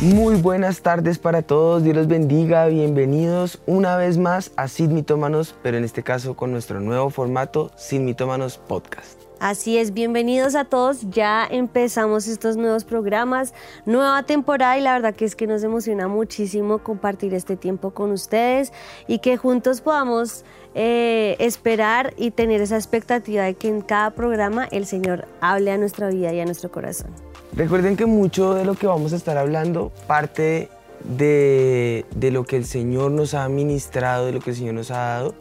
Muy buenas tardes para todos, Dios los bendiga, bienvenidos una vez más a Sin Mitómanos, pero en este caso con nuestro nuevo formato Sin Mitómanos Podcast. Así es, bienvenidos a todos. Ya empezamos estos nuevos programas, nueva temporada y la verdad que es que nos emociona muchísimo compartir este tiempo con ustedes y que juntos podamos eh, esperar y tener esa expectativa de que en cada programa el Señor hable a nuestra vida y a nuestro corazón. Recuerden que mucho de lo que vamos a estar hablando parte de, de lo que el Señor nos ha ministrado, de lo que el Señor nos ha dado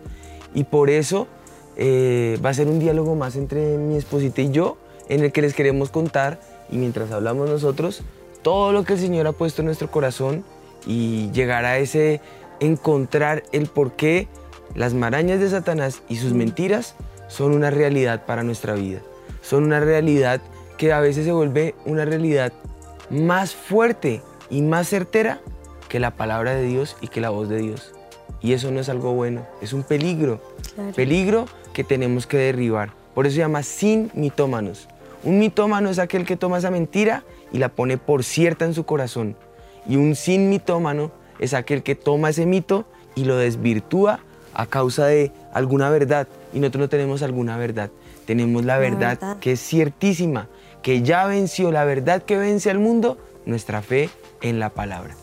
y por eso eh, va a ser un diálogo más entre mi esposita y yo, en el que les queremos contar, y mientras hablamos nosotros, todo lo que el Señor ha puesto en nuestro corazón y llegar a ese encontrar el por qué las marañas de Satanás y sus mentiras son una realidad para nuestra vida. Son una realidad que a veces se vuelve una realidad más fuerte y más certera que la palabra de Dios y que la voz de Dios. Y eso no es algo bueno, es un peligro. Peligro que tenemos que derribar. Por eso se llama sin mitómanos. Un mitómano es aquel que toma esa mentira y la pone por cierta en su corazón. Y un sin mitómano es aquel que toma ese mito y lo desvirtúa a causa de alguna verdad. Y nosotros no tenemos alguna verdad. Tenemos la, verdad, que es ciertísima, que ya venció, la verdad que vence al mundo, nuestra fe en la palabra.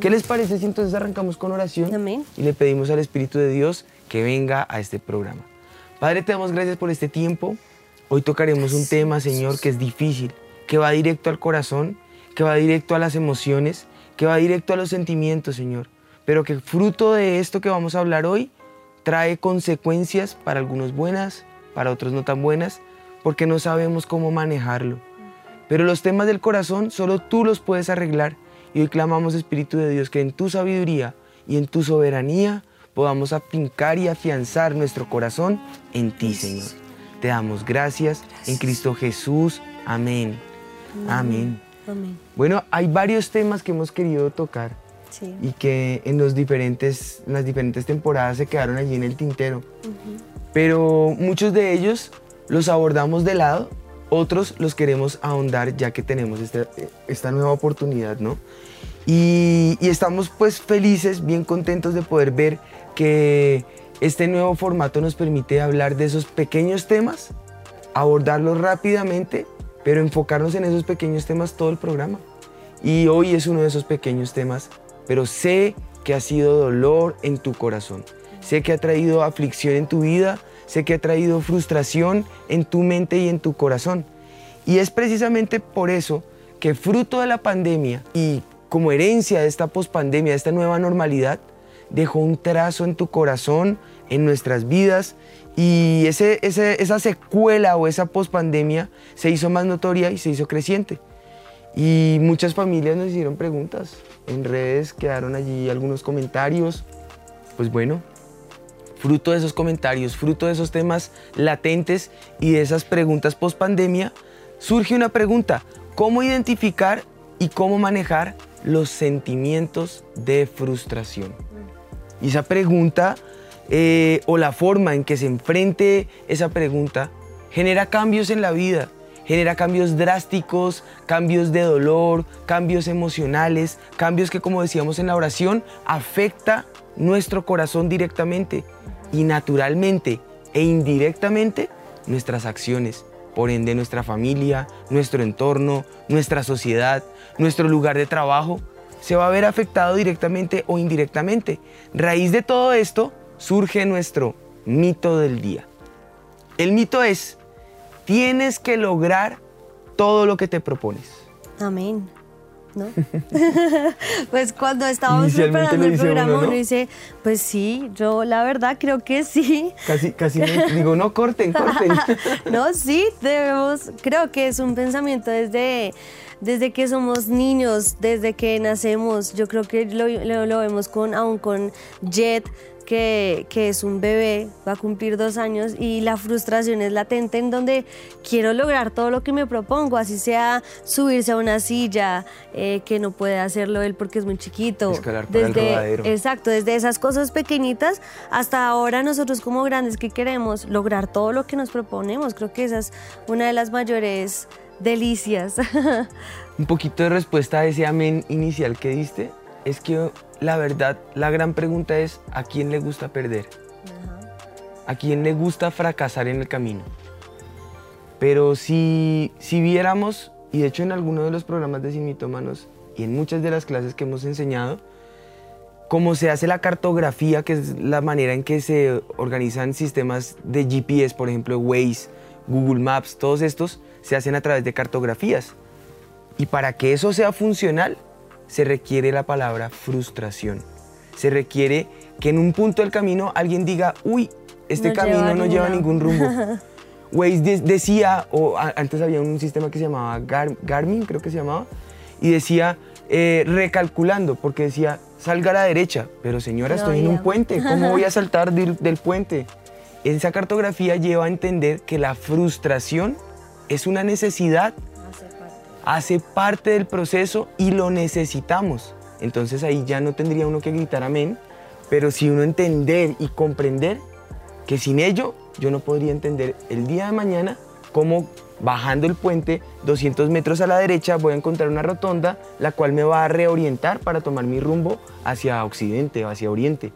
¿Qué les parece si entonces arrancamos con oración y le pedimos al Espíritu de Dios que venga a este programa? Padre, te damos gracias por este tiempo. Hoy tocaremos un tema, Señor, que es difícil, que va directo al corazón, que va directo a las emociones, que va directo a los sentimientos, Señor. Pero que fruto de esto que vamos a hablar hoy trae consecuencias para algunos buenas, para otros no tan buenas, porque no sabemos cómo manejarlo. Pero los temas del corazón solo tú los puedes arreglar y hoy clamamos, Espíritu de Dios, que en tu sabiduría y en tu soberanía podamos afincar y afianzar nuestro corazón en ti, Señor. Te damos gracias, en Cristo Jesús. Amén. Amén. Bueno, hay varios temas que hemos querido tocar y que en, los diferentes, las diferentes temporadas se quedaron allí en el tintero. Pero muchos de ellos los abordamos de lado, otros los queremos ahondar ya que tenemos este, esta nueva oportunidad, ¿no? Y, estamos pues felices, bien contentos de poder ver que este nuevo formato nos permite hablar de esos pequeños temas, abordarlos rápidamente, pero enfocarnos en esos pequeños temas todo el programa. Y hoy es uno de esos pequeños temas, pero sé que ha sido dolor en tu corazón. Sé que ha traído aflicción en tu vida, sé que ha traído frustración en tu mente y en tu corazón. Y es precisamente por eso que fruto de la pandemia y como herencia de esta pospandemia, de esta nueva normalidad, dejó un trazo en tu corazón, en nuestras vidas, y ese, esa secuela o esa pospandemia se hizo más notoria y se hizo creciente. Y muchas familias nos hicieron preguntas. En redes quedaron allí algunos comentarios. Pues bueno, fruto de esos comentarios, fruto de esos temas latentes y de esas preguntas post pandemia, surge una pregunta, ¿cómo identificar y cómo manejar los sentimientos de frustración? Y esa pregunta eh, o la forma en que se enfrente esa pregunta genera cambios en la vida, genera cambios drásticos, cambios de dolor, cambios emocionales, cambios que como decíamos en la oración afecta nuestro corazón directamente y naturalmente e indirectamente nuestras acciones, por ende nuestra familia, nuestro entorno, nuestra sociedad, nuestro lugar de trabajo, se va a ver afectado directamente o indirectamente. Raíz de todo esto surge nuestro mito del día. El mito es, tienes que lograr todo lo que te propones. Amén. ¿No? pues cuando estábamos preparando el programa uno, dice, pues sí, yo la verdad creo que sí. Casi, casi digo, no corten, corten. no, sí, debemos, creo que es un pensamiento desde desde que somos niños, desde que nacemos, yo creo que lo, lo, vemos con, aún con Jet, que, que, es un bebé, va a cumplir dos años y la frustración es latente en donde quiero lograr todo lo que me propongo, así sea subirse a una silla, eh, que no puede hacerlo él porque es muy chiquito. Escalar para desde, el Exacto, desde esas cosas pequeñitas hasta ahora nosotros como grandes que queremos lograr todo lo que nos proponemos. Creo que esa es una de las mayores delicias. un poquito de respuesta a ese amén inicial que diste es que la verdad, la gran pregunta es, ¿a quién le gusta perder? ¿A quién le gusta fracasar en el camino? Pero si, si viéramos, y de hecho en algunos de los programas de Sin Mitómanos y en muchas de las clases que hemos enseñado, cómo se hace la cartografía, que es la manera en que se organizan sistemas de GPS, por ejemplo, Waze, Google Maps, todos estos se hacen a través de cartografías. Y para que eso sea funcional, se requiere la palabra frustración. Se requiere que en un punto del camino alguien diga, uy, este camino no lleva ningún rumbo. Waze decía, o antes había un sistema que se llamaba Garmin, creo que se llamaba, y decía, eh, recalculando, porque decía, salga a la derecha, pero señora, estoy en un puente, ¿cómo voy a saltar del puente? Esa cartografía lleva a entender que la frustración es una necesidad hace parte del proceso y lo necesitamos. Entonces ahí ya no tendría uno que gritar amén, pero si uno entender y comprender que sin ello yo no podría entender el día de mañana cómo bajando el puente 200 metros a la derecha voy a encontrar una rotonda la cual me va a reorientar para tomar mi rumbo hacia occidente o hacia oriente.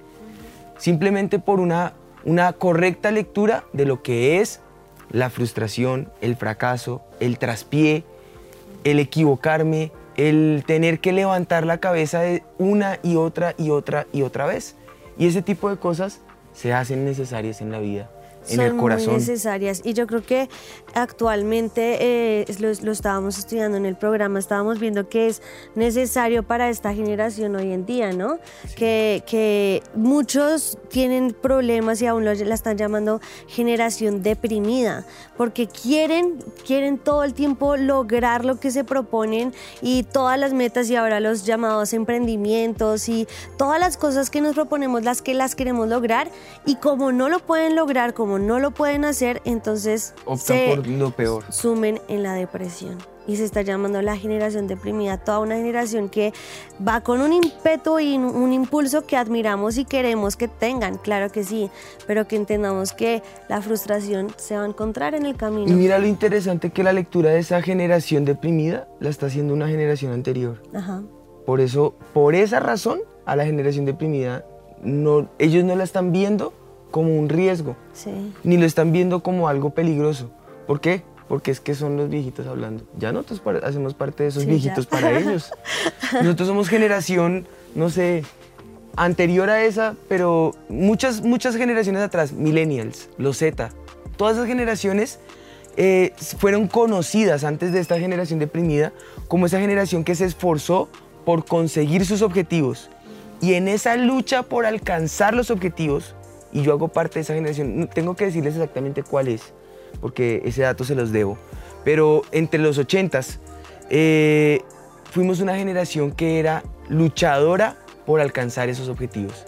Simplemente por una, una correcta lectura de lo que es la frustración, el fracaso, el traspié, el equivocarme, el tener que levantar la cabeza de una y otra y otra y otra vez. Y ese tipo de cosas se hacen necesarias en la vida en el corazón. Muy necesarias. Y yo creo que actualmente eh, lo, lo, estábamos estudiando en el programa, estábamos viendo que es necesario para esta generación hoy en día, ¿no? Que, que, muchos tienen problemas y aún lo, la están llamando generación deprimida, porque quieren, quieren todo el tiempo lograr lo que se proponen y todas las metas y ahora los llamados emprendimientos y todas las cosas que nos proponemos, las que las queremos lograr y como no lo pueden lograr, como no lo pueden hacer, entonces se por lo peor. sumen en la depresión. Y se está llamando la generación deprimida, toda una generación que va con un ímpetu y un impulso que admiramos y queremos que tengan, claro que sí, pero que entendamos que la frustración se va a encontrar en el camino. Y mira lo interesante que la lectura de esa generación deprimida la está haciendo una generación anterior. Ajá. Por eso, por esa razón, a la generación deprimida, no, ellos no la están viendo como un riesgo, ni lo están viendo como algo peligroso. ¿Por qué? Porque es que son los viejitos hablando. Ya nosotros hacemos parte de esos viejitos para ellos. Nosotros somos generación, no sé, anterior a esa, pero muchas, muchas generaciones atrás, millennials, los Z, todas esas generaciones eh, fueron conocidas antes de esta generación deprimida como esa generación que se esforzó por conseguir sus objetivos. Y en esa lucha por alcanzar los objetivos, y yo hago parte de esa generación. tengo que decirles exactamente cuál es, porque ese dato se los debo. Pero entre los 80s eh, fuimos una generación que era luchadora por alcanzar esos objetivos.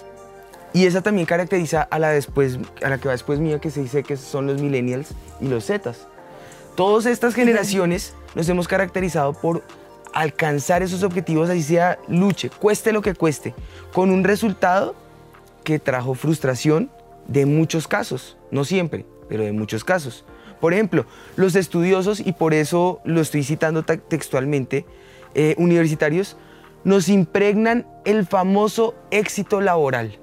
Y esa también caracteriza a la, después, a la que va después mía, que se dice que son los millennials y los zetas. Todas estas generaciones nos hemos caracterizado por alcanzar esos objetivos, así sea luche, cueste lo que cueste, con un resultado que trajo frustración de muchos casos, no siempre, pero de muchos casos. Por ejemplo, los estudiosos, y por eso lo estoy citando textualmente, eh, universitarios, nos impregnan el famoso éxito laboral.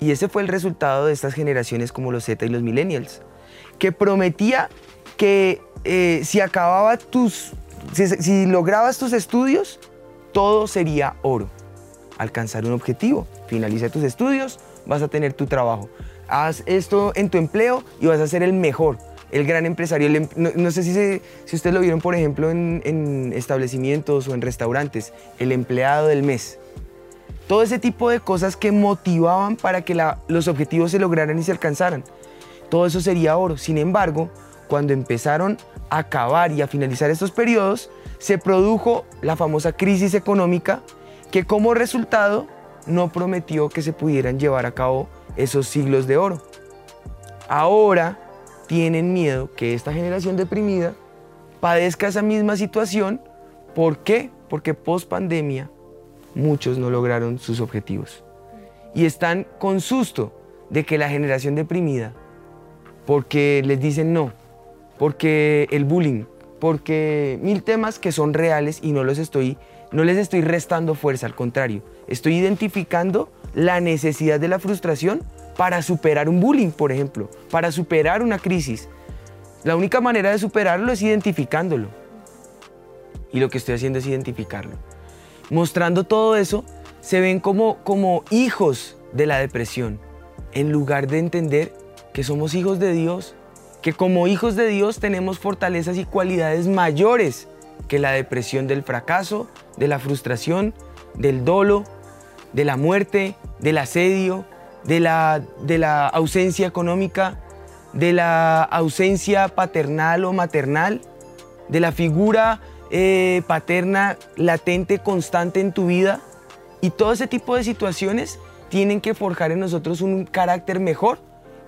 Y ese fue el resultado de estas generaciones como los Z y los millennials, que prometía que eh, si acababa tus, si lograbas tus estudios, todo sería oro alcanzar un objetivo. Finaliza tus estudios, vas a tener tu trabajo. Haz esto en tu empleo y vas a ser el mejor, el gran empresario. Em, no, sé si, si ustedes lo vieron, por ejemplo, en, establecimientos o en restaurantes, el empleado del mes. Todo ese tipo de cosas que motivaban para que los objetivos se lograran y se alcanzaran. Todo eso sería oro. Sin embargo, cuando empezaron a acabar y a finalizar estos periodos, se produjo la famosa crisis económica que como resultado no prometió que se pudieran llevar a cabo esos siglos de oro. Ahora tienen miedo que esta generación deprimida padezca esa misma situación. ¿Por qué? Porque post pandemia muchos no lograron sus objetivos. Y están con susto de que la generación deprimida, porque les dicen no, porque el bullying, porque mil temas que son reales y no los estoy no les estoy restando fuerza, al contrario, estoy identificando la necesidad de la frustración para superar un bullying, por ejemplo, para superar una crisis. La única manera de superarlo es identificándolo. Y lo que estoy haciendo es identificarlo. Mostrando todo eso, se ven como, como hijos de la depresión, en lugar de entender que somos hijos de Dios, que como hijos de Dios tenemos fortalezas y cualidades mayores que la depresión del fracaso, de la frustración, del dolo, de la muerte, del asedio, de la, de la ausencia económica, de la ausencia paternal o maternal, de la figura eh, paterna latente, constante en tu vida. Y todo ese tipo de situaciones tienen que forjar en nosotros un carácter mejor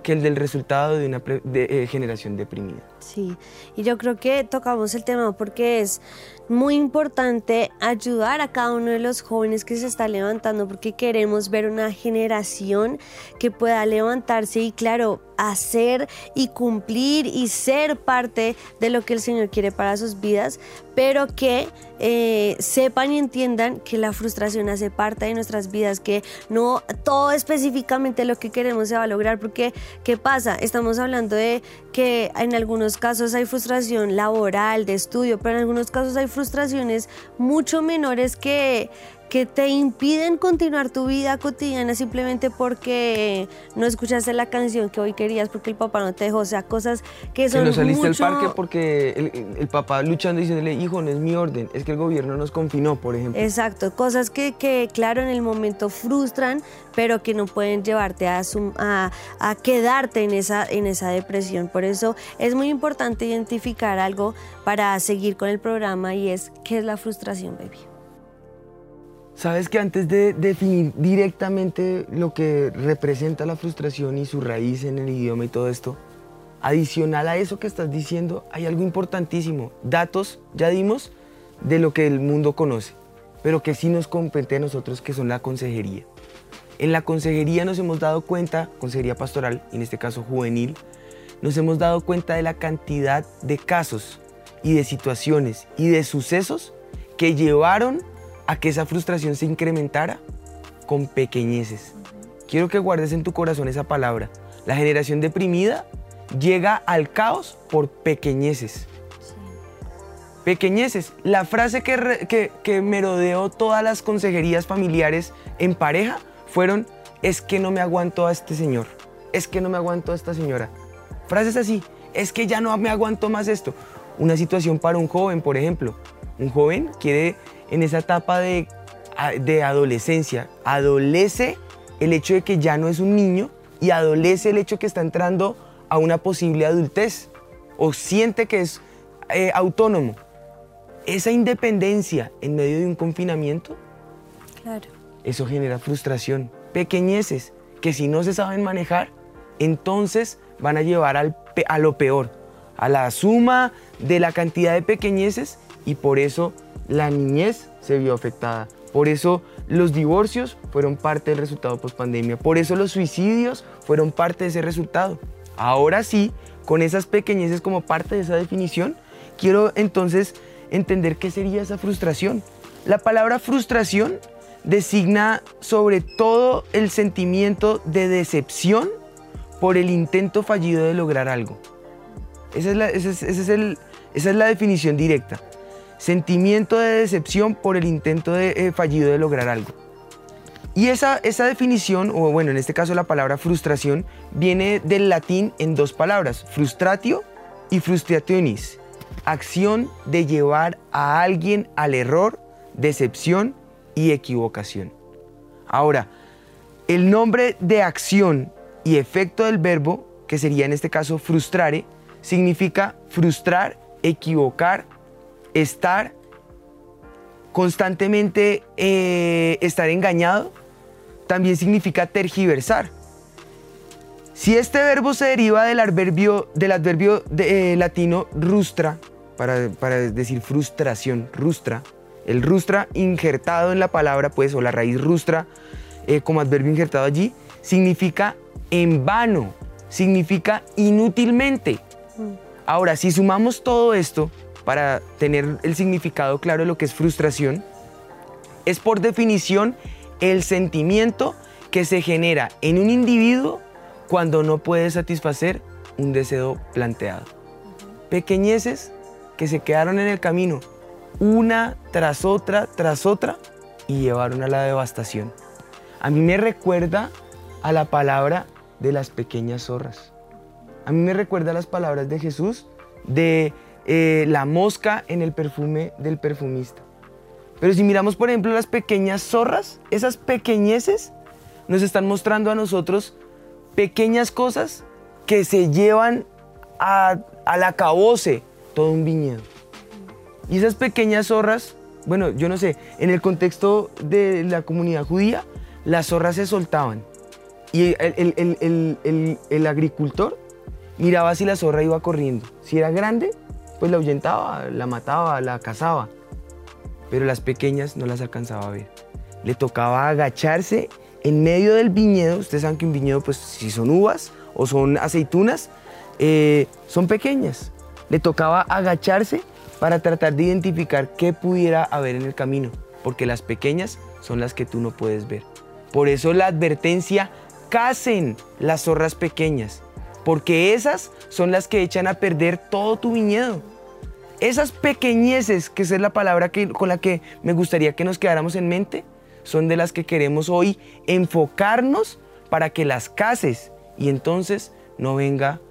que el del resultado de una eh, generación deprimida. Sí, y yo creo que tocamos el tema porque es muy importante ayudar a cada uno de los jóvenes que se está levantando porque queremos ver una generación que pueda levantarse y claro, hacer y cumplir y ser parte de lo que el Señor quiere para sus vidas, pero que eh, sepan y entiendan que la frustración hace parte de nuestras vidas, que no todo específicamente lo que queremos se va a lograr, porque ¿qué pasa? Estamos hablando de que en algunos casos hay frustración laboral, de estudio, pero en algunos casos hay frustraciones mucho menores que que te impiden continuar tu vida cotidiana simplemente porque no escuchaste la canción que hoy querías porque el papá no te dejó, o sea, cosas que son Que no saliste al parque porque el, papá luchando y diciéndole, hijo, no es mi orden, es que el gobierno nos confinó, por ejemplo. Exacto, cosas que, que claro, en el momento frustran, pero que no pueden llevarte a, a, a quedarte en esa, en esa depresión. Por eso es muy importante identificar algo para seguir con el programa y es, ¿qué es la frustración, baby? Sabes que antes de definir directamente lo que representa la frustración y su raíz en el idioma y todo esto, adicional a eso que estás diciendo, hay algo importantísimo. Datos, ya dimos, de lo que el mundo conoce, pero que sí nos compete a nosotros, que son la consejería. En la consejería nos hemos dado cuenta, consejería pastoral, en este caso juvenil, nos hemos dado cuenta de la cantidad de casos y de situaciones y de sucesos que llevaron a que esa frustración se incrementara con pequeñeces. Quiero que guardes en tu corazón esa palabra. La generación deprimida llega al caos por pequeñeces. Pequeñeces. La frase que, que, que merodeó todas las consejerías familiares en pareja fueron, es que no me aguanto a este señor, es que no me aguanto a esta señora. Frases así, es que ya no me aguanto más esto. Una situación para un joven, por ejemplo. Un joven quiere en esa etapa de, de adolescencia. Adolece el hecho de que ya no es un niño y adolece el hecho de que está entrando a una posible adultez o siente que es eh, autónomo. Esa independencia en medio de un confinamiento, claro. eso genera frustración, pequeñeces que si no se saben manejar, entonces van a llevar al, a lo peor, a la suma de la cantidad de pequeñeces y por eso la niñez se vio afectada. Por eso los divorcios fueron parte del resultado post pandemia. Por eso los suicidios fueron parte de ese resultado. Ahora sí, con esas pequeñeces como parte de esa definición, quiero entonces entender qué sería esa frustración. La palabra frustración designa sobre todo el sentimiento de decepción por el intento fallido de lograr algo. Esa es la, esa es la definición directa sentimiento de decepción por el intento de, eh, fallido de lograr algo. Y esa, esa definición, o bueno, en este caso la palabra frustración, viene del latín en dos palabras, frustratio y frustrationis, acción de llevar a alguien al error, decepción y equivocación. Ahora, el nombre de acción y efecto del verbo, que sería en este caso frustrare, significa frustrar, equivocar estar constantemente, eh, estar engañado, también significa tergiversar. Si este verbo se deriva del adverbio, del adverbio de, eh, latino rustra, para, para, decir frustración, rustra, el rustra injertado en la palabra, pues, o la raíz rustra eh, como adverbio injertado allí, significa en vano, significa inútilmente. Mm. Ahora, si sumamos todo esto para tener el significado claro de lo que es frustración, es por definición el sentimiento que se genera en un individuo cuando no puede satisfacer un deseo planteado. Pequeñeces que se quedaron en el camino, una tras otra, tras otra, y llevaron a la devastación. A mí me recuerda a la palabra de las pequeñas zorras. A mí me recuerda a las palabras de Jesús de eh, la mosca en el perfume del perfumista. Pero si miramos, por ejemplo, las pequeñas zorras, esas pequeñeces nos están mostrando a nosotros pequeñas cosas que se llevan a, al acabose todo un viñedo. Y esas pequeñas zorras, bueno, yo no sé, en el contexto de la comunidad judía, las zorras se soltaban. Y el, agricultor miraba si la zorra iba corriendo. Si era grande, pues la ahuyentaba, la mataba, la cazaba. Pero las pequeñas no las alcanzaba a ver. Le tocaba agacharse en medio del viñedo. Ustedes saben que un viñedo, pues si son uvas o son aceitunas, eh, son pequeñas. Le tocaba agacharse para tratar de identificar qué pudiera haber en el camino, porque las pequeñas son las que tú no puedes ver. Por eso la advertencia, casen las zorras pequeñas, porque esas son las que echan a perder todo tu viñedo. Esas pequeñeces, que es la palabra con la que me gustaría que nos quedáramos en mente, son de las que queremos hoy enfocarnos para que las cases y entonces no venga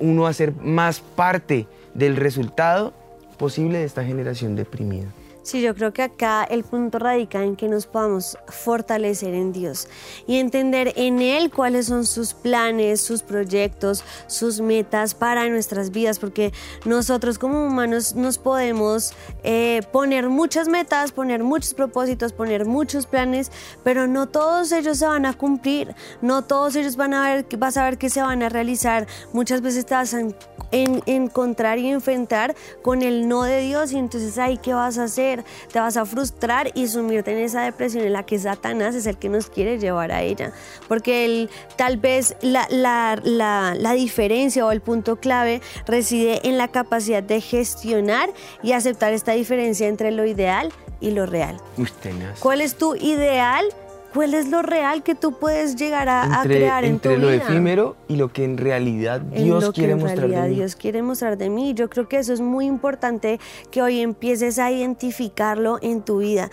uno a ser más parte del resultado posible de esta generación deprimida. Sí, yo creo que acá el punto radica en que nos podamos fortalecer en Dios y entender en Él cuáles son sus planes, sus proyectos, sus metas para nuestras vidas, porque nosotros como humanos nos podemos eh, poner muchas metas, poner muchos propósitos, poner muchos planes, pero no todos ellos se van a cumplir, no todos ellos van a ver, vas a ver que se van a realizar. Muchas veces te vas a encontrar y enfrentar con el no de Dios y entonces ahí qué vas a hacer te vas a frustrar y sumirte en esa depresión en la que Satanás es el que nos quiere llevar a ella. Porque él, tal vez la, la diferencia o el punto clave reside en la capacidad de gestionar y aceptar esta diferencia entre lo ideal y lo real. ¿Cuál es tu ideal? ¿Cuál es lo real que tú puedes llegar a, crear en tu vida? Entre lo efímero y lo que en realidad Dios lo quiere que en mostrar realidad de mí. Dios quiere mostrar de mí. Yo creo que eso es muy importante que hoy empieces a identificarlo en tu vida.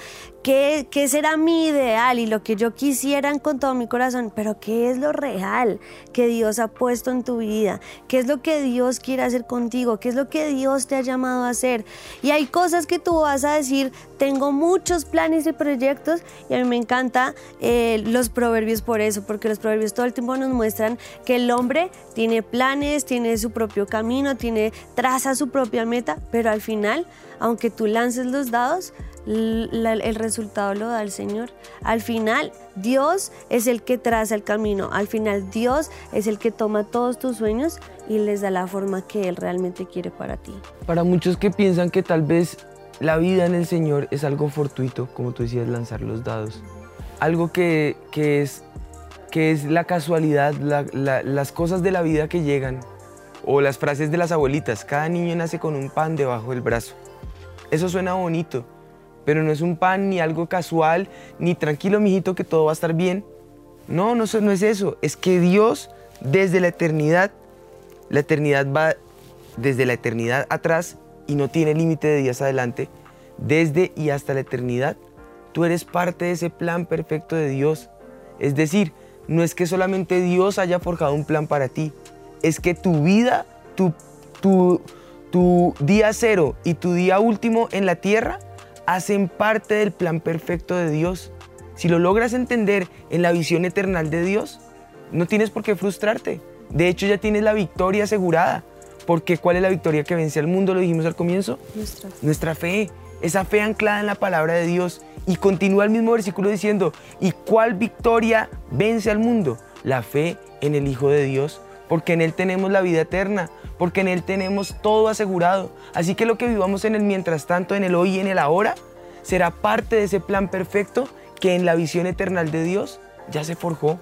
¿Qué, ¿Qué, será mi ideal y lo que yo quisiera con todo mi corazón? Pero ¿qué es lo real que Dios ha puesto en tu vida? ¿Qué es lo que Dios quiere hacer contigo? ¿Qué es lo que Dios te ha llamado a hacer? Y hay cosas que tú vas a decir, tengo muchos planes y proyectos y a mí me encanta eh, los proverbios por eso, porque los proverbios todo el tiempo nos muestran que el hombre tiene planes, tiene su propio camino, tiene, traza su propia meta, pero al final, aunque tú lances los dados, el resultado lo da el Señor. Al final, Dios es el que traza el camino. Al final, Dios es el que toma todos tus sueños y les da la forma que Él realmente quiere para ti. Para muchos que piensan que tal vez la vida en el Señor es algo fortuito, como tú decías, lanzar los dados. Algo que, es, que es la casualidad, las cosas de la vida que llegan. O las frases de las abuelitas, cada niño nace con un pan debajo del brazo. Eso suena bonito, pero no es un pan ni algo casual, ni tranquilo, mijito, que todo va a estar bien. No, no, no es eso. Es que Dios, desde la eternidad, la eternidad va desde la eternidad atrás y no tiene límite de días adelante, desde y hasta la eternidad, tú eres parte de ese plan perfecto de Dios. Es decir, no es que solamente Dios haya forjado un plan para ti, es que tu vida, tu, tu, tu día cero y tu día último en la tierra hacen parte del plan perfecto de Dios. Si lo logras entender en la visión eternal de Dios, no tienes por qué frustrarte. De hecho, ya tienes la victoria asegurada. Porque ¿cuál es la victoria que vence al mundo? Lo dijimos al comienzo. Nuestra fe. Nuestra fe. Esa fe anclada en la palabra de Dios. Y continúa el mismo versículo diciendo, ¿y cuál victoria vence al mundo? La fe en el Hijo de Dios, porque en Él tenemos la vida eterna, porque en Él tenemos todo asegurado. Así que lo que vivamos en el mientras tanto, en el hoy y en el ahora, será parte de ese plan perfecto que en la visión eterna de Dios ya se forjó.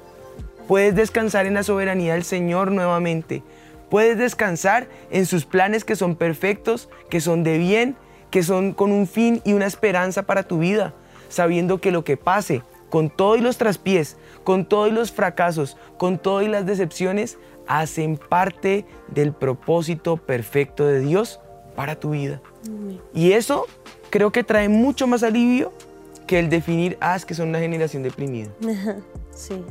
Puedes descansar en la soberanía del Señor nuevamente. Puedes descansar en sus planes que son perfectos, que son de bien, que son con un fin y una esperanza para tu vida, sabiendo que lo que pase, con todo y los traspiés, con todo y los fracasos, con todo las decepciones, hacen parte del propósito perfecto de Dios para tu vida. Y eso creo que trae mucho más alivio que el definir, ah, es que son una generación deprimida. sí.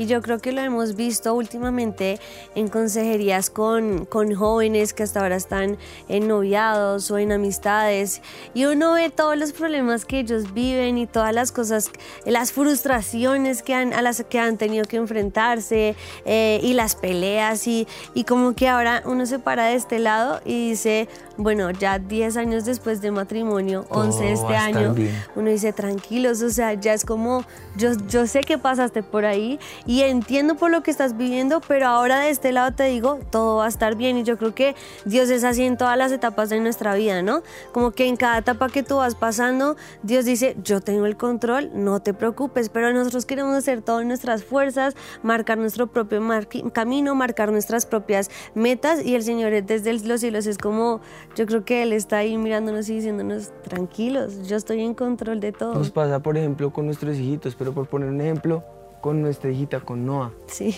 Y yo creo que lo hemos visto últimamente en consejerías con, con jóvenes que hasta ahora están en noviados o en amistades. Y uno ve todos los problemas que ellos viven y todas las cosas, las frustraciones que han, a las que han tenido que enfrentarse eh, y las peleas. Y, y como que ahora uno se para de este lado y dice, bueno, ya 10 años después de matrimonio, 11 este año, uno dice, tranquilos, o sea, ya es como, yo, yo sé que pasaste por ahí y entiendo por lo que estás viviendo, pero ahora de este lado te digo, todo va a estar bien y yo creo que Dios es así en todas las etapas de nuestra vida, ¿no? Como que en cada etapa que tú vas pasando, Dios dice, yo tengo el control, no te preocupes, pero nosotros queremos hacer todas nuestras fuerzas, marcar nuestro propio camino, marcar nuestras propias metas y el Señor desde los cielos es como yo creo que Él está ahí mirándonos y diciéndonos, tranquilos, yo estoy en control de todo. Nos pasa, por ejemplo, con nuestros hijitos, pero por poner un ejemplo, con nuestra hijita, con Noah. Sí.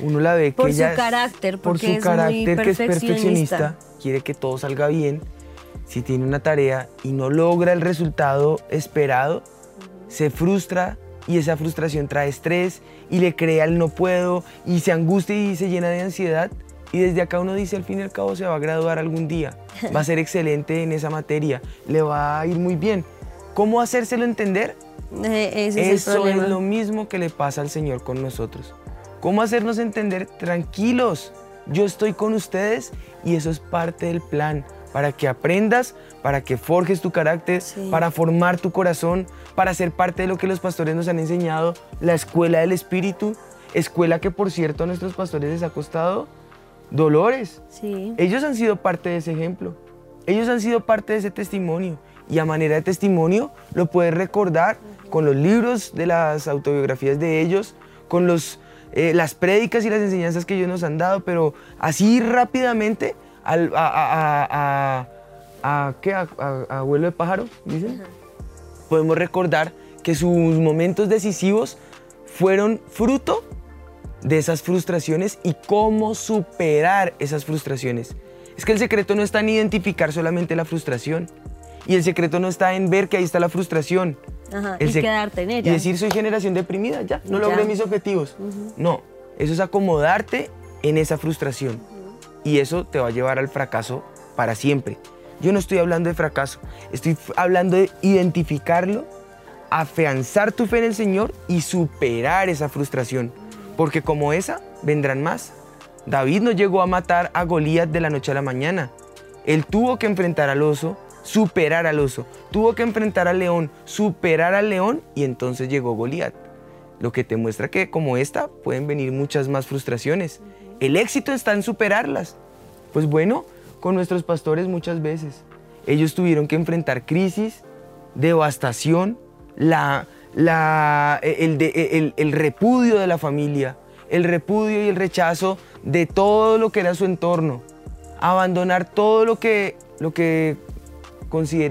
Uno la ve que por ella su carácter, por su es carácter que es perfeccionista, quiere que todo salga bien. Si tiene una tarea y no logra el resultado esperado, se frustra y esa frustración trae estrés y le crea el no puedo y se angustia y se llena de ansiedad. Y desde acá uno dice, al fin y al cabo se va a graduar algún día, va a ser excelente en esa materia, le va a ir muy bien. ¿Cómo hacérselo entender? Eh, Eso es lo mismo que le pasa al Señor con nosotros. ¿Cómo hacernos entender? Tranquilos, yo estoy con ustedes y eso es parte del plan para que aprendas, para que forjes tu carácter, para formar tu corazón, para ser parte de lo que los pastores nos han enseñado, la escuela del Espíritu, escuela que por cierto a nuestros pastores les ha costado dolores. Sí. Ellos han sido parte de ese ejemplo. Ellos han sido parte de ese testimonio. Y a manera de testimonio lo puedes recordar con los libros de las autobiografías de ellos, con los, eh, las prédicas y las enseñanzas que ellos nos han dado, pero así rápidamente al, a, a, a, ¿qué? a, abuelo de pájaro, dicen. Podemos recordar que sus momentos decisivos fueron fruto de esas frustraciones y cómo superar esas frustraciones. Es que el secreto no está en identificar solamente la frustración. Y el secreto no está en ver que ahí está la frustración. y quedarte en ella. Y decir, soy generación deprimida, ya, no logré mis objetivos. No, eso es acomodarte en esa frustración. Y eso te va a llevar al fracaso para siempre. Yo no estoy hablando de fracaso, estoy hablando de identificarlo, afianzar tu fe en el Señor y superar esa frustración porque como esa vendrán más. David no llegó a matar a Goliat de la noche a la mañana. Él tuvo que enfrentar al oso, superar al oso, tuvo que enfrentar al león, superar al león y entonces llegó Goliat. Lo que te muestra que como esta pueden venir muchas más frustraciones. El éxito está en superarlas. Pues bueno, con nuestros pastores muchas veces. Ellos tuvieron que enfrentar crisis, devastación, la, la, el, el, repudio de la familia, el repudio y el rechazo de todo lo que era su entorno, abandonar todo lo que, lo que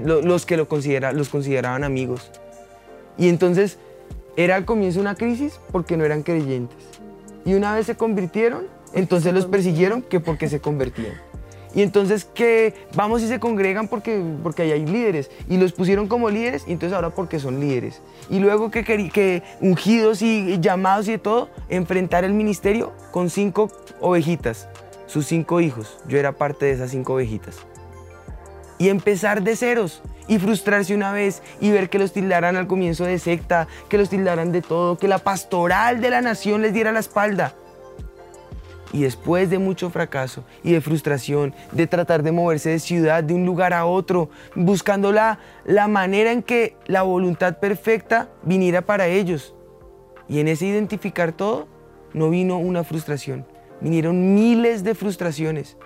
los que lo considera, los consideraban amigos. Y entonces era al comienzo una crisis porque no eran creyentes. Y una vez se convirtieron, entonces los persiguieron que porque se convertían. Y entonces que vamos y se congregan porque, porque ahí hay líderes. Y los pusieron como líderes y entonces ahora porque son líderes. Y luego que, que ungidos y llamados y de todo, enfrentar el ministerio con cinco ovejitas, sus cinco hijos. Yo era parte de esas cinco ovejitas. Y empezar de ceros y frustrarse una vez y ver que los tildaran al comienzo de secta, que los tildaran de todo, que la pastoral de la nación les diera la espalda Y después de mucho fracaso y de frustración, de tratar de moverse de ciudad, de un lugar a otro, buscando la, la manera en que la voluntad perfecta viniera para ellos. Y en ese identificar todo, no vino una frustración, vinieron miles de frustraciones.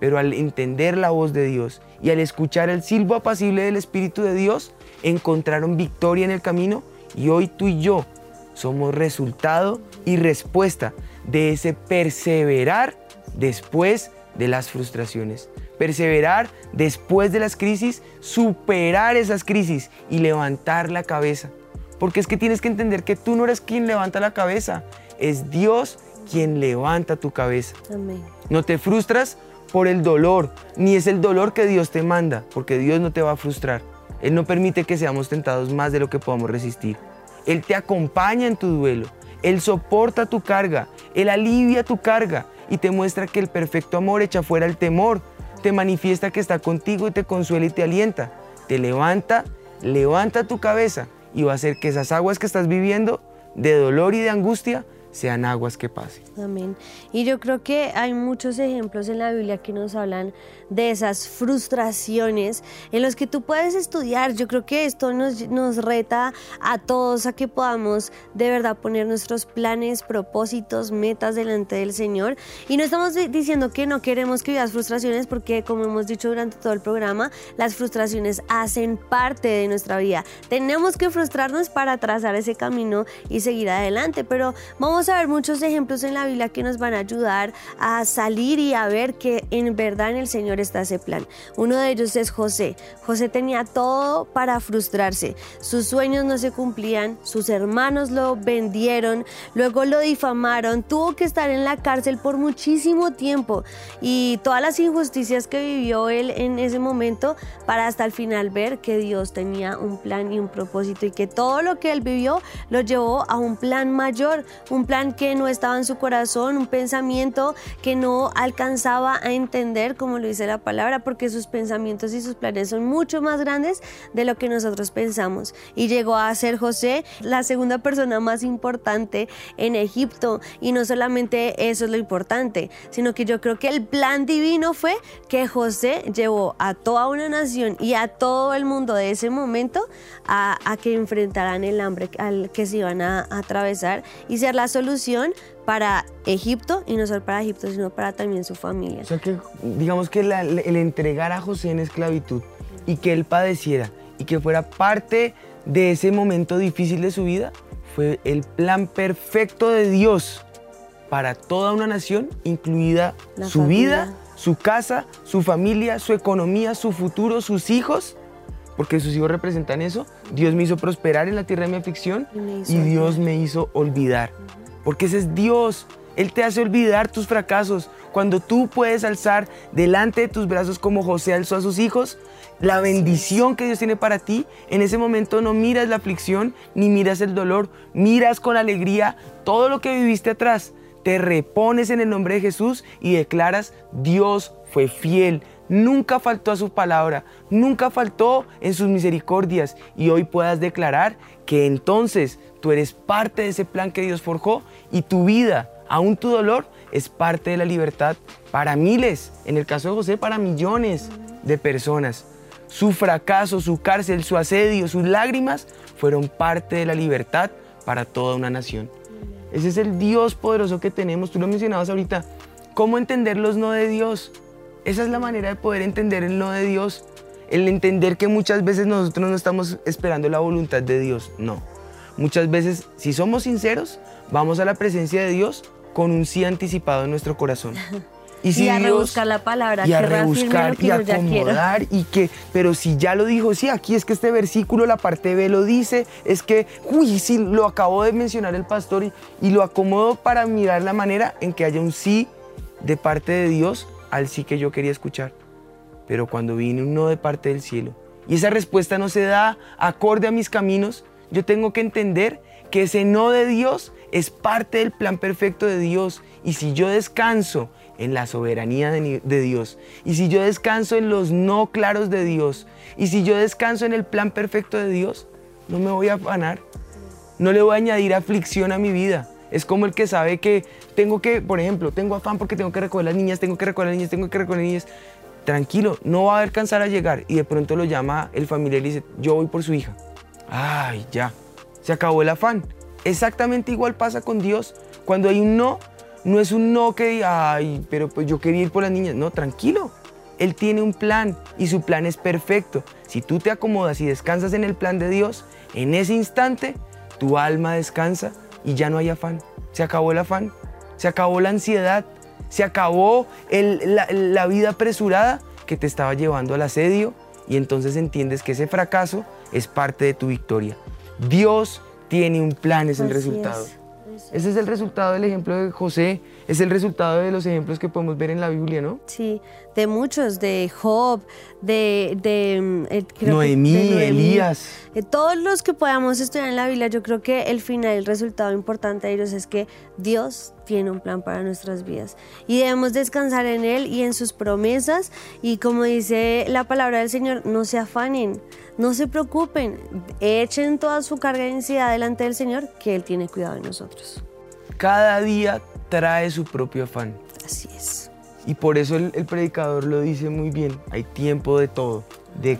Pero al entender la voz de Dios y al escuchar el silbo apacible del Espíritu de Dios, encontraron victoria en el camino y hoy tú y yo somos resultado y respuesta de ese perseverar después de las frustraciones. Perseverar después de las crisis, superar esas crisis y levantar la cabeza. Porque es que tienes que entender que tú no eres quien levanta la cabeza, es Dios quien levanta tu cabeza. No te frustras por el dolor, ni es el dolor que Dios te manda, porque Dios no te va a frustrar. Él no permite que seamos tentados más de lo que podamos resistir. Él te acompaña en tu duelo, Él soporta tu carga, Él alivia tu carga y te muestra que el perfecto amor echa fuera el temor, te manifiesta que está contigo y te consuela y te alienta, te levanta, levanta tu cabeza y va a hacer que esas aguas que estás viviendo de dolor y de angustia sean aguas que pasen. Amén. Y yo creo que hay muchos ejemplos en la Biblia que nos hablan de esas frustraciones en los que tú puedes estudiar. Yo creo que esto nos, reta a todos a que podamos de verdad poner nuestros planes, propósitos, metas delante del Señor. Y no estamos diciendo que no queremos que vivas frustraciones porque como hemos dicho durante todo el programa, las frustraciones hacen parte de nuestra vida. Tenemos que frustrarnos para trazar ese camino y seguir adelante, pero vamos a ver muchos ejemplos en la Biblia que nos van a ayudar a salir y a ver que en verdad en el Señor está ese plan. Uno de ellos es José. José tenía todo para frustrarse. Sus sueños no se cumplían, sus hermanos lo vendieron, luego lo difamaron, tuvo que estar en la cárcel por muchísimo tiempo y todas las injusticias que vivió él en ese momento para hasta el final ver que Dios tenía un plan y un propósito y que todo lo que él vivió lo llevó a un plan mayor, un plan que no estaba en su corazón, un pensamiento que no alcanzaba a entender, como lo dice la palabra, porque sus pensamientos y sus planes son mucho más grandes de lo que nosotros pensamos. Y llegó a ser José la segunda persona más importante en Egipto. Y no solamente eso es lo importante, sino que yo creo que el plan divino fue que José llevó a toda una nación y a todo el mundo de ese momento a, que enfrentaran el hambre al que se iban a, a atravesar y ser la solución solución para Egipto y no solo para Egipto, sino para también su familia. O sea que digamos que el entregar a José en esclavitud y que él padeciera y que fuera parte de ese momento difícil de su vida fue el plan perfecto de Dios para toda una nación, incluida su vida, su casa, su familia, su economía, su futuro, sus hijos porque sus hijos representan eso. Dios me hizo prosperar en la tierra de mi aflicción y, Dios me hizo olvidar porque ese es Dios. Él te hace olvidar tus fracasos. Cuando tú puedes alzar delante de tus brazos como José alzó a sus hijos, la bendición que Dios tiene para ti, en ese momento no miras la aflicción ni miras el dolor, miras con alegría todo lo que viviste atrás. Te repones en el nombre de Jesús y declaras, Dios fue fiel, nunca faltó a su palabra, nunca faltó en sus misericordias y hoy puedas declarar que entonces tú eres parte de ese plan que Dios forjó y tu vida, aún tu dolor, es parte de la libertad para miles, en el caso de José, para millones de personas. Su fracaso, su cárcel, su asedio, sus lágrimas fueron parte de la libertad para toda una nación. Ese es el Dios poderoso que tenemos. Tú lo mencionabas ahorita. ¿Cómo entender los no de Dios? Esa es la manera de poder entender el no de Dios. El entender que muchas veces nosotros no estamos esperando la voluntad de Dios. No. Muchas veces, si somos sinceros, vamos a la presencia de Dios con un sí anticipado en nuestro corazón. Y, si a rebuscar la palabra, y a rebuscar y acomodar y que, pero si ya lo dijo, sí, aquí es que este versículo, la parte B lo dice, es que, uy, sí, lo acabó de mencionar el pastor y, y lo acomodo para mirar la manera en que haya un sí de parte de Dios al sí que yo quería escuchar. Pero cuando viene un no de parte del cielo y esa respuesta no se da acorde a mis caminos, yo tengo que entender que ese no de Dios es parte del plan perfecto de Dios. Y si yo descanso en la soberanía de, Dios, y si yo descanso en los no claros de Dios, y si yo descanso en el plan perfecto de Dios, no me voy a afanar. No le voy a añadir aflicción a mi vida. Es como el que sabe que tengo que, por ejemplo, tengo afán porque tengo que recoger las niñas, tengo que recoger las niñas, tengo que recoger las niñas. Tranquilo, no va a alcanzar a llegar. Y de pronto lo llama el familiar y dice, yo voy por su hija. Ay, ya, se acabó el afán. Exactamente igual pasa con Dios. Cuando hay un no, no es un no que diga, ay, pero pues yo quería ir por las niñas. No, tranquilo. Él tiene un plan y su plan es perfecto. Si tú te acomodas y descansas en el plan de Dios, en ese instante tu alma descansa y ya no hay afán. Se acabó el afán, se acabó la ansiedad, se acabó la, la vida apresurada que te estaba llevando al asedio y entonces entiendes que ese fracaso es parte de tu victoria. Dios tiene un plan, es el resultado. Ese es el resultado del ejemplo de José, es el resultado de los ejemplos que podemos ver en la Biblia, ¿no? Sí, de muchos, de Job, de, de, mm, Noemí, Elías. De todos los que podamos estudiar en la Biblia, yo creo que el final, el resultado importante de ellos es que Dios tiene un plan para nuestras vidas y debemos descansar en Él y en sus promesas y como dice la palabra del Señor, no se afanen, no se preocupen, echen toda su carga de ansiedad delante del Señor, que Él tiene cuidado de nosotros. Cada día trae su propio afán. Así es. Y por eso el, predicador lo dice muy bien, hay tiempo de todo, de,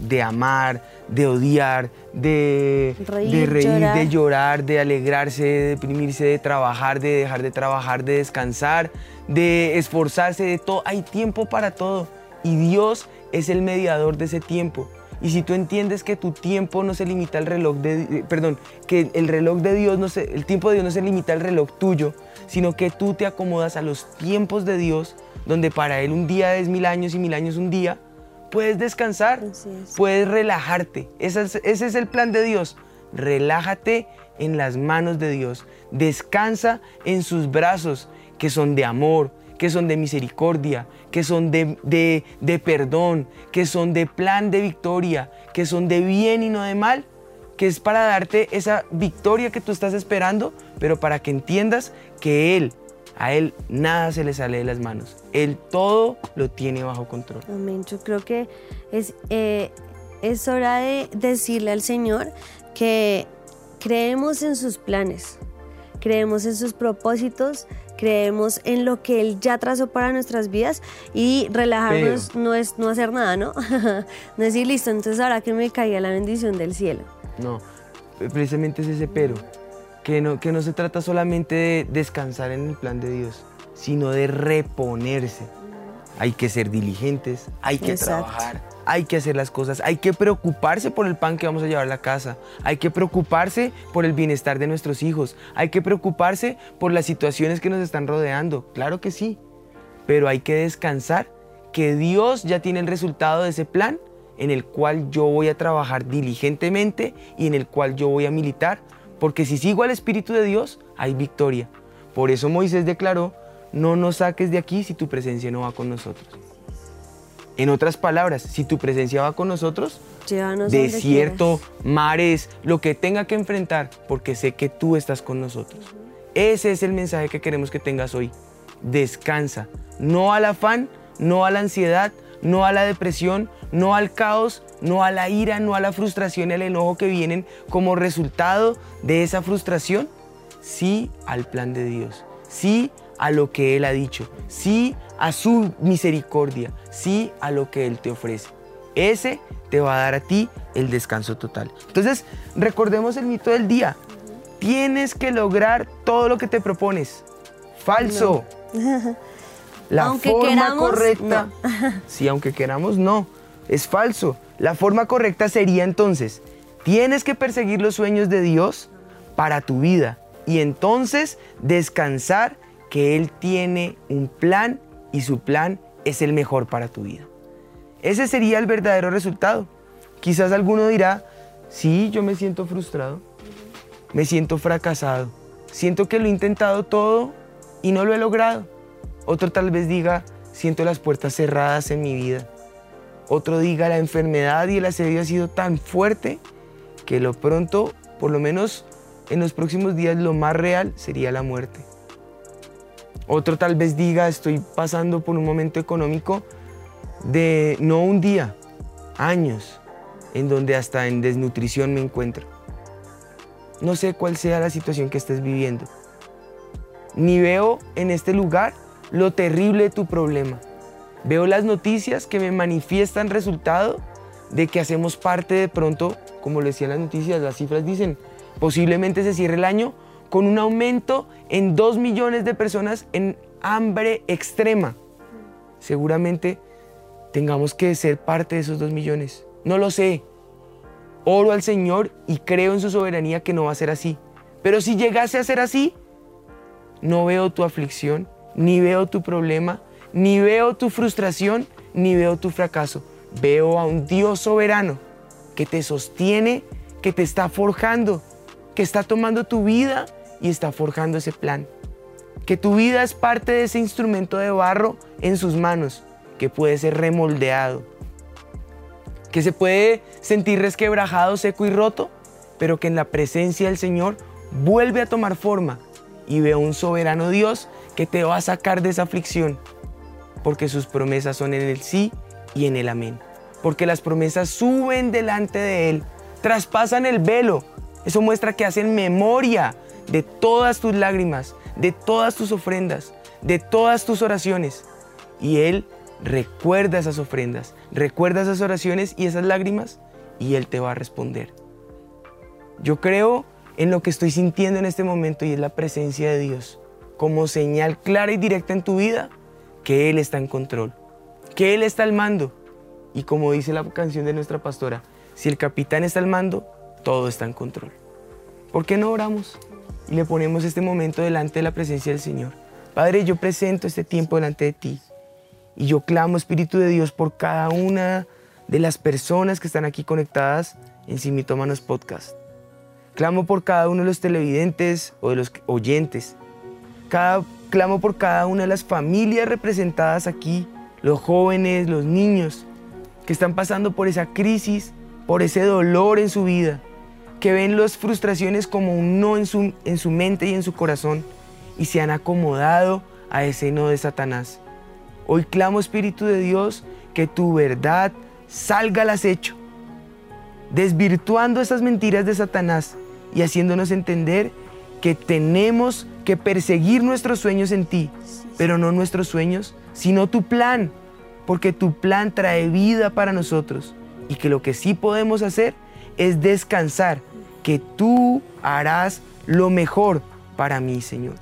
de, amar, de odiar, de reír, de, llorar. de alegrarse, de deprimirse, de trabajar, de dejar de trabajar, de descansar, de esforzarse, de todo. Hay tiempo para todo. Y Dios es el mediador de ese tiempo. Y si tú entiendes que tu tiempo no se limita al reloj de, eh, perdón, que el reloj de Dios no se, el tiempo de Dios no se limita al reloj tuyo, sino que tú te acomodas a los tiempos de Dios, donde para Él un día es mil años y mil años un día, puedes descansar, puedes relajarte. Ese es, ese es el plan de Dios. Relájate en las manos de Dios. Descansa en sus brazos, que son de amor, que son de misericordia, que son de, perdón, que son de plan de victoria, que son de bien y no de mal, que es para darte esa victoria que tú estás esperando, pero para que entiendas que Él, a Él nada se le sale de las manos. Él todo lo tiene bajo control. Amén. Yo creo que es, eh, es hora de decirle al Señor que creemos en sus planes, creemos en sus propósitos, creemos en lo que Él ya trazó para nuestras vidas y relajarnos no es no hacer nada, ¿no? no decir, listo, entonces ahora que me caiga la bendición del cielo. No, precisamente es ese pero, que no, que no se trata solamente de descansar en el plan de Dios, sino de reponerse. Hay que ser diligentes, hay que trabajar, hay que hacer las cosas, hay que preocuparse por el pan que vamos a llevar a la casa, hay que preocuparse por el bienestar de nuestros hijos, hay que preocuparse por las situaciones que nos están rodeando, claro que sí, pero hay que descansar que Dios ya tiene el resultado de ese plan en el cual yo voy a trabajar diligentemente y en el cual yo voy a militar, porque si sigo al Espíritu de Dios, hay victoria. Por eso Moisés declaró, no nos saques de aquí si tu presencia no va con nosotros. En otras palabras, si tu presencia va con nosotros, desierto, mares, lo que tenga que enfrentar, porque sé que tú estás con nosotros. Ese es el mensaje que queremos que tengas hoy. Descansa, no al afán, no a la ansiedad, no a la depresión, no al caos, no a la ira, no a la frustración y al enojo que vienen como resultado de esa frustración. Sí al plan de Dios, sí a lo que Él ha dicho, sí a su misericordia, sí a lo que Él te ofrece. Ese te va a dar a ti el descanso total. Entonces, recordemos el mito del día. Tienes que lograr todo lo que te propones. Falso. La forma correcta. sí, aunque queramos, no. Es falso. La forma correcta sería entonces, tienes que perseguir los sueños de Dios para tu vida y entonces descansar que Él tiene un plan y su plan es el mejor para tu vida. Ese sería el verdadero resultado. Quizás alguno dirá, sí, yo me siento frustrado, me siento fracasado, siento que lo he intentado todo y no lo he logrado. Otro tal vez diga, siento las puertas cerradas en mi vida. Otro diga, la enfermedad y el asedio ha sido tan fuerte que lo pronto, por lo menos en los próximos días, lo más real sería la muerte. Otro tal vez diga, estoy pasando por un momento económico de no un día, años, en donde hasta en desnutrición me encuentro. No sé cuál sea la situación que estés viviendo, ni veo en este lugar lo terrible de tu problema. Veo las noticias que me manifiestan resultado de que hacemos parte de pronto, como le decían las noticias, las cifras dicen, posiblemente se cierre el año con un aumento en 2 millones de personas en hambre extrema. Seguramente tengamos que ser parte de esos 2 millones. No lo sé. Oro al Señor y creo en su soberanía que no va a ser así. Pero si llegase a ser así, no veo tu aflicción, ni veo tu problema, ni veo tu frustración, ni veo tu fracaso. Veo a un Dios soberano que te sostiene, que te está forjando, que está tomando tu vida y está forjando ese plan. Que tu vida es parte de ese instrumento de barro en sus manos, que puede ser remoldeado. Que se puede sentir resquebrajado, seco y roto, pero que en la presencia del Señor vuelve a tomar forma y veo un soberano Dios que te va a sacar de esa aflicción, porque sus promesas son en el sí y en el amén, porque las promesas suben delante de Él, traspasan el velo, eso muestra que hacen memoria de todas tus lágrimas, de todas tus ofrendas, de todas tus oraciones, y Él recuerda esas ofrendas, recuerda esas oraciones y esas lágrimas, y Él te va a responder. Yo creo en lo que estoy sintiendo en este momento y es la presencia de Dios como señal clara y directa en tu vida que Él está en control, que Él está al mando. Y como dice la canción de nuestra pastora, si el capitán está al mando, todo está en control. ¿Por qué no oramos y le ponemos este momento delante de la presencia del Señor? Padre, yo presento este tiempo delante de ti y yo clamo, Espíritu de Dios, por cada una de las personas que están aquí conectadas en Simitómanos Podcast. Clamo por cada uno de los televidentes o de los oyentes. Cada, clamo por cada una de las familias representadas aquí, los jóvenes, los niños, que están pasando por esa crisis, por ese dolor en su vida, que ven las frustraciones como un no en su, en su mente y en su corazón y se han acomodado a ese no de Satanás. Hoy clamo, Espíritu de Dios, que tu verdad salga al acecho, desvirtuando esas mentiras de Satanás y haciéndonos entender que tenemos que perseguir nuestros sueños en ti, pero no nuestros sueños, sino tu plan, porque tu plan trae vida para nosotros y que lo que sí podemos hacer es descansar, que tú harás lo mejor para mí, Señor.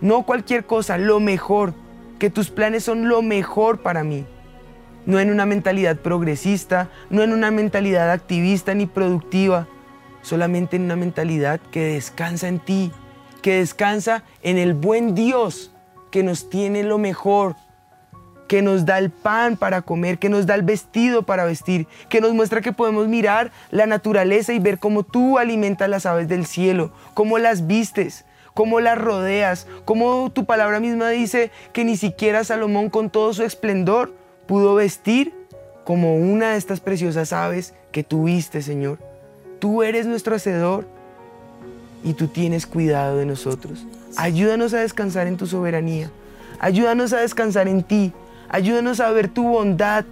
No cualquier cosa, lo mejor, que tus planes son lo mejor para mí. No en una mentalidad progresista, no en una mentalidad activista ni productiva, solamente en una mentalidad que descansa en ti, que descansa en el buen Dios que nos tiene lo mejor, que nos da el pan para comer, que nos da el vestido para vestir, que nos muestra que podemos mirar la naturaleza y ver cómo tú alimentas las aves del cielo, cómo las vistes, cómo las rodeas, cómo tu palabra misma dice que ni siquiera Salomón con todo su esplendor pudo vestir como una de estas preciosas aves que tuviste, Señor. Tú eres nuestro hacedor y tú tienes cuidado de nosotros. Ayúdanos a descansar en tu soberanía. Ayúdanos a descansar en ti. Ayúdanos a ver tu bondad.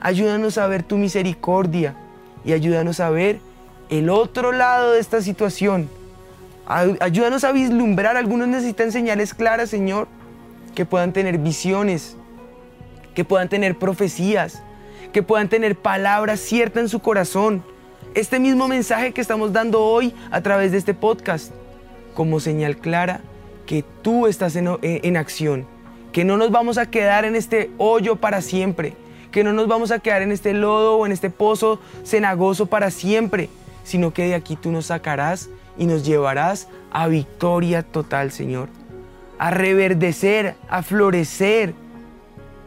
Ayúdanos a ver tu misericordia. Y ayúdanos a ver el otro lado de esta situación. Ayúdanos a vislumbrar. Algunos necesitan señales claras, Señor. Que puedan tener visiones. Que puedan tener profecías. Que puedan tener palabras ciertas en su corazón este mismo mensaje que estamos dando hoy a través de este podcast como señal clara que tú estás en, en, acción, que no nos vamos a quedar en este hoyo para siempre, que no nos vamos a quedar en este lodo o en este pozo cenagoso para siempre, sino que de aquí tú nos sacarás y nos llevarás a victoria total, Señor, a reverdecer, a florecer,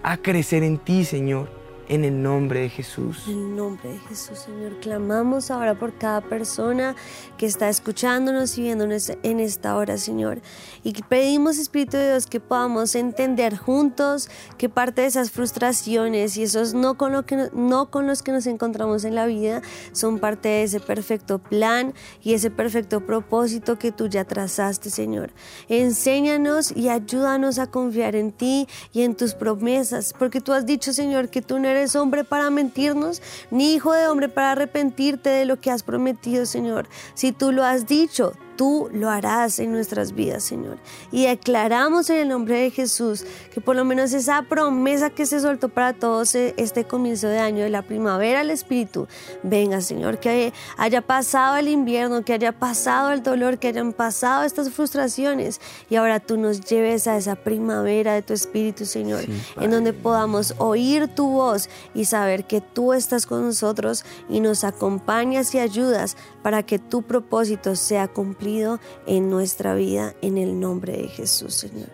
a crecer en ti, Señor en el nombre de Jesús. En el nombre de Jesús, Señor. Clamamos ahora por cada persona que está escuchándonos y viéndonos en esta hora, Señor. Y pedimos, Espíritu de Dios, que podamos entender juntos que parte de esas frustraciones y esos no con, lo que, no con los que nos encontramos en la vida son parte de ese perfecto plan y ese perfecto propósito que tú ya trazaste, Señor. Enséñanos y ayúdanos a confiar en ti y en tus promesas, porque tú has dicho, Señor, que tú no eres hombre para mentirnos, ni hijo de hombre para arrepentirte de lo que has prometido, Señor. Si tú lo has dicho, tú lo harás en nuestras vidas, Señor. Y declaramos en el nombre de Jesús que por lo menos esa promesa que se soltó para todos e, este comienzo de año de la primavera, el Espíritu, venga, Señor, que haya pasado el invierno, que haya pasado el dolor, que hayan pasado estas frustraciones. Y ahora tú nos lleves a esa primavera de tu Espíritu, Señor, en donde podamos oír tu voz y saber que tú estás con nosotros y nos acompañas y ayudas para que tu propósito sea cumplido en nuestra vida en el nombre de Jesús, Señor.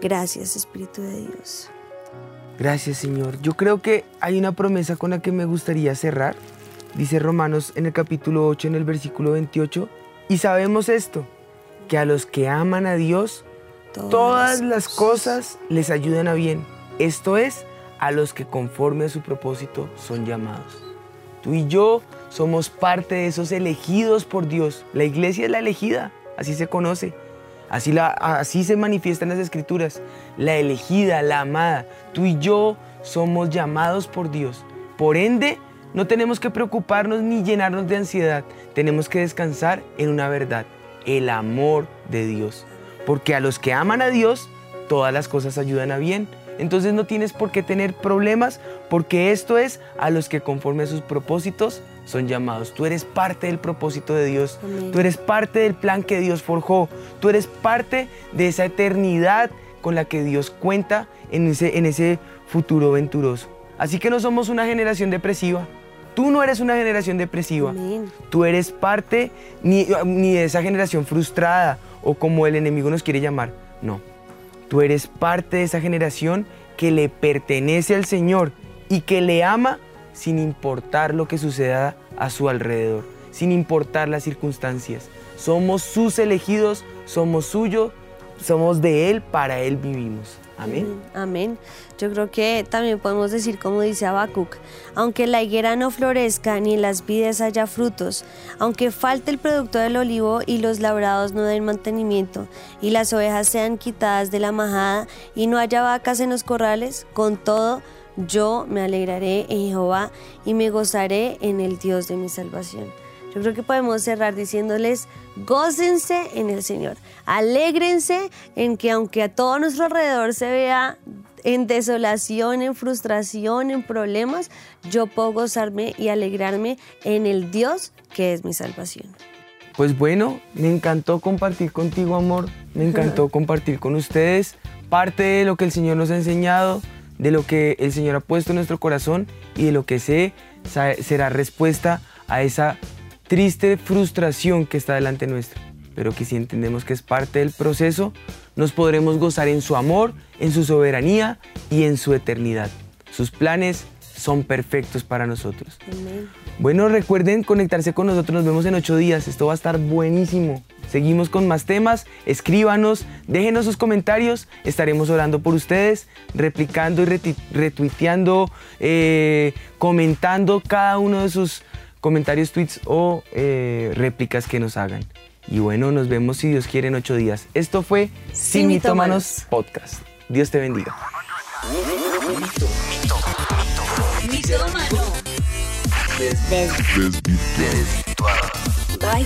Gracias, Espíritu de Dios. Gracias, Señor. Yo creo que hay una promesa con la que me gustaría cerrar. Dice Romanos en el capítulo 8, en el versículo 28, y sabemos esto, que a los que aman a Dios, todas, las cosas les ayudan a bien. Esto es, a los que conforme a su propósito son llamados. Tú y yo somos parte de esos elegidos por Dios. La iglesia es la elegida, así se conoce. Así, la, así se manifiesta en las escrituras. La elegida, la amada. Tú y yo somos llamados por Dios. Por ende, no tenemos que preocuparnos ni llenarnos de ansiedad. Tenemos que descansar en una verdad, el amor de Dios. Porque a los que aman a Dios, todas las cosas ayudan a bien. Entonces no tienes por qué tener problemas, porque esto es a los que conforme a sus propósitos son llamados. Tú eres parte del propósito de Dios. Tú eres parte del plan que Dios forjó. Tú eres parte de esa eternidad con la que Dios cuenta en ese, en ese futuro venturoso. Así que no somos una generación depresiva. Tú no eres una generación depresiva. Tú eres parte ni, ni de esa generación frustrada o como el enemigo nos quiere llamar. No. Tú eres parte de esa generación que le pertenece al Señor y que le ama sin importar lo que suceda a su alrededor, sin importar las circunstancias. Somos sus elegidos, somos suyos, somos de Él, para Él vivimos. Amén. Amén. Yo creo que también podemos decir, como dice Habacuc, aunque la higuera no florezca ni en las vides haya frutos, aunque falte el producto del olivo y los labrados no den mantenimiento, y las ovejas sean quitadas de la majada y no haya vacas en los corrales, con todo yo me alegraré en Jehová y me gozaré en el Dios de mi salvación. Yo creo que podemos cerrar diciéndoles, gócense en el Señor, alégrense en que aunque a todo nuestro alrededor se vea en desolación, en frustración, en problemas, yo puedo gozarme y alegrarme en el Dios que es mi salvación. Pues bueno, me encantó compartir contigo, amor, me encantó compartir con ustedes parte de lo que el Señor nos ha enseñado, de lo que el Señor ha puesto en nuestro corazón y de lo que sé será respuesta a esa triste frustración que está delante nuestro, pero que si entendemos que es parte del proceso, nos podremos gozar en su amor, en su soberanía y en su eternidad. Sus planes son perfectos para nosotros. Bueno, recuerden conectarse con nosotros, nos vemos en ocho días, esto va a estar buenísimo. Seguimos con más temas, escríbanos, déjenos sus comentarios, estaremos orando por ustedes, replicando y retuiteando, eh, comentando cada uno de sus comentarios, tweets o eh, réplicas que nos hagan. Y bueno, nos vemos si Dios quiere en ocho días. Esto fue Sin, Mitómanos Podcast. Dios te bendiga. Biz, biz, biz, biz, biz. By